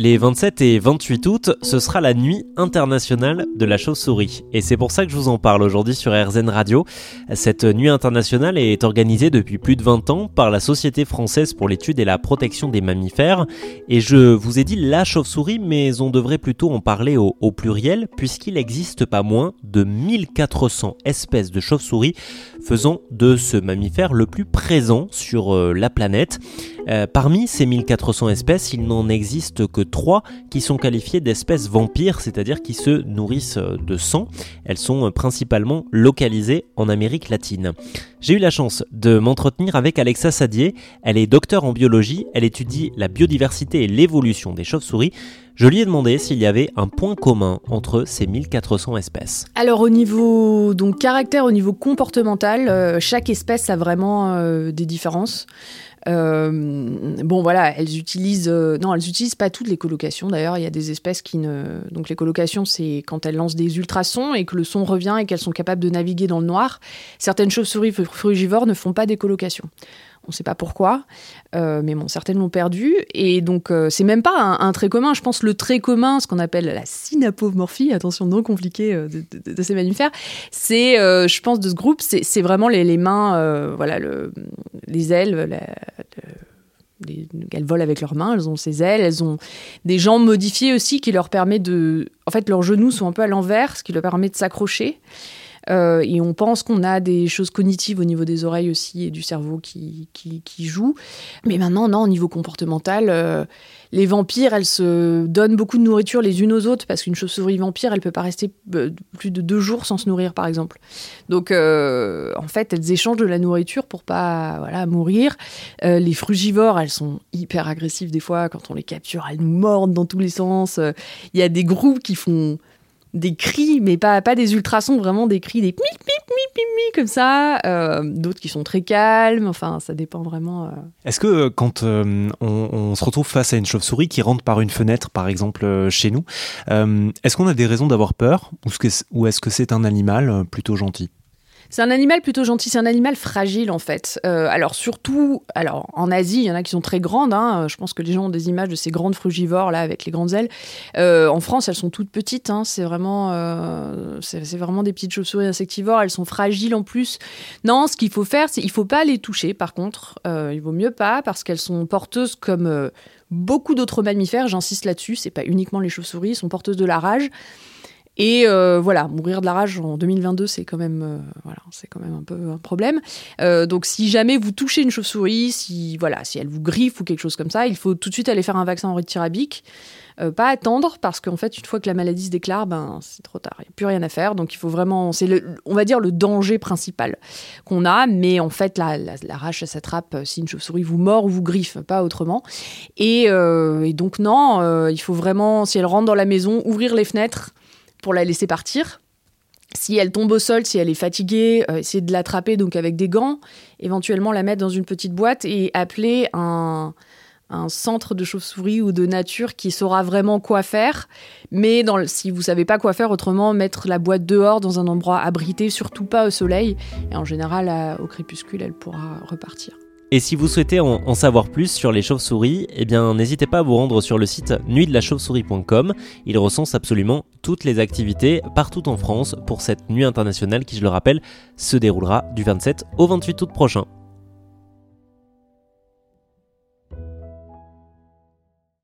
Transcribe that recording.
Les 27 et 28 août, ce sera la nuit internationale de la chauve-souris. Et c'est pour ça que je vous en parle aujourd'hui sur RZN Radio. Cette nuit internationale est organisée depuis plus de 20 ans par la Société française pour l'étude et la protection des mammifères. Et je vous ai dit la chauve-souris, mais on devrait plutôt en parler au, pluriel, puisqu'il existe pas moins de 1400 espèces de chauve-souris, faisant de ce mammifère le plus présent sur euh, la planète. Euh, parmi ces 1400 espèces, il n'en existe que 3 qui sont qualifiées d'espèces vampires, c'est-à-dire qui se nourrissent euh, de sang. Elles sont euh, principalement localisées en Amérique latine. J'ai eu la chance de m'entretenir avec Alexa Sadier. Elle est docteur en biologie, elle étudie la biodiversité et l'évolution des chauves-souris. Je lui ai demandé s'il y avait un point commun entre ces 1400 espèces. Alors au niveau donc caractère, au niveau comportemental, chaque espèce a vraiment des différences. Euh, bon voilà, elles utilisent euh, non, elles utilisent pas toutes les colocations. D'ailleurs, il y a des espèces qui ne donc les colocations, c'est quand elles lancent des ultrasons et que le son revient et qu'elles sont capables de naviguer dans le noir. Certaines chauves-souris frugivores ne font pas des colocations. On ne sait pas pourquoi, euh, mais bon, certaines l'ont perdu. Et donc, euh, c'est même pas un, trait commun. Je pense le trait commun, ce qu'on appelle la synapomorphie, attention, non compliqué euh, de, ces mammifères, c'est, je pense, de ce groupe, c'est vraiment les, mains, voilà, le, les ailes, elles volent avec leurs mains, elles ont ces ailes, elles ont des jambes modifiées aussi qui leur permettent de... En fait, leurs genoux sont un peu à l'envers, ce qui leur permet de s'accrocher. Euh, et on pense qu'on a des choses cognitives au niveau des oreilles aussi et du cerveau qui, jouent. Mais maintenant, non, au niveau comportemental, euh, les vampires, elles se donnent beaucoup de nourriture les unes aux autres parce qu'une chauve-souris vampire, elle peut pas rester euh, plus de deux jours sans se nourrir, par exemple. Donc, en fait, elles échangent de la nourriture pour pas voilà, mourir. les frugivores, elles sont hyper agressives des fois. Quand on les capture, elles nous mordent dans tous les sens. Il y a des groupes qui font des cris, mais pas, pas des ultrasons, vraiment des cris, des mi, mi, mi, mi, comme ça. Euh, d'autres qui sont très calmes, enfin, ça dépend vraiment. Euh. Est-ce que euh, quand on, se retrouve face à une chauve-souris qui rentre par une fenêtre, par exemple, chez nous, est-ce qu'on a des raisons d'avoir peur? Ou est-ce que c'est un animal plutôt gentil? C'est un animal plutôt gentil, c'est un animal fragile en fait. Euh, alors surtout, alors en Asie, il y en a qui sont très grandes. Hein. Je pense que les gens ont des images de ces grandes frugivores là avec les grandes ailes. Euh, en France, elles sont toutes petites. Hein. C'est vraiment, euh, c'est vraiment des petites chauves-souris insectivores. Elles sont fragiles en plus. Non, ce qu'il faut faire, c'est il faut pas les toucher. Par contre, il vaut mieux pas parce qu'elles sont porteuses comme beaucoup d'autres mammifères. J'insiste là-dessus. C'est pas uniquement les chauves-souris. Elles sont porteuses de la rage. Et euh, voilà, mourir de la rage en 2022, c'est quand même, euh, voilà, c'est quand même un peu un problème. Euh, donc, si jamais vous touchez une chauve-souris, si voilà, si elle vous griffe ou quelque chose comme ça, il faut tout de suite aller faire un vaccin anti-rabique. pas attendre parce qu'en fait, une fois que la maladie se déclare, ben c'est trop tard, il n'y a plus rien à faire. Donc, il faut vraiment, c'est on va dire le danger principal qu'on a. Mais en fait, la, la, rage, ça s'attrape si une chauve-souris vous mord ou vous griffe, pas autrement. Et, et donc non, il faut vraiment, si elle rentre dans la maison, ouvrir les fenêtres pour la laisser partir. Si elle tombe au sol, si elle est fatiguée, euh, essayer de l'attraper donc avec des gants, éventuellement la mettre dans une petite boîte et appeler un, centre de chauve-souris ou de nature qui saura vraiment quoi faire. Mais si vous savez pas quoi faire, autrement mettre la boîte dehors dans un endroit abrité, surtout pas au soleil. Et en général, au crépuscule, elle pourra repartir. Et si vous souhaitez en, savoir plus sur les chauves-souris, eh bien n'hésitez pas à vous rendre sur le site nuitdelachauve-souris.com. Il recense absolument toutes les activités partout en France pour cette nuit internationale qui, je le rappelle, se déroulera du 27 au 28 août prochain.